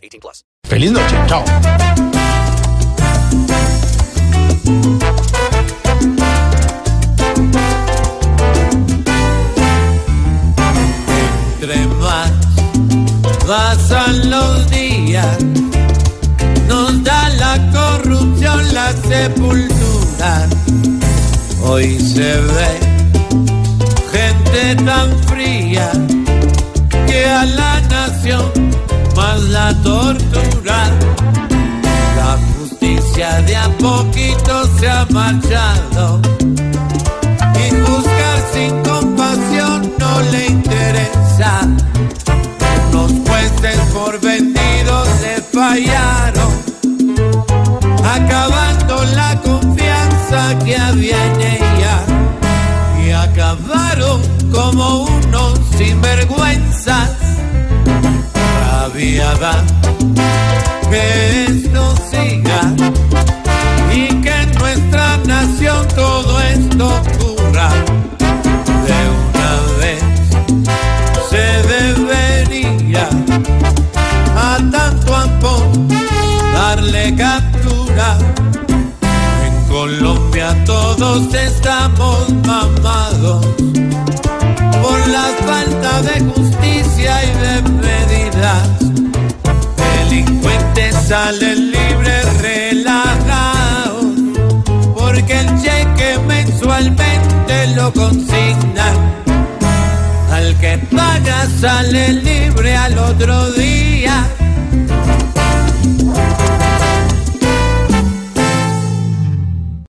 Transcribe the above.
18 plus. Feliz noche. Chao. Entre más pasan los días, nos da la corrupción la sepultura. Hoy se ve gente tan fría que a la nación más la tortura. La justicia de a poquito se ha marchado y juzgar sin compasión no le interesa. Los jueces por vendidos le fallaron, acabando la confianza que había en ella y acabaron como unos sinvergüenzas. Que esto siga y que en nuestra nación todo esto ocurra de una vez. Se debería a tanto amor darle captura. En Colombia todos estamos mamados por la falta de justicia lo consignan. Al que paga sale libre al otro día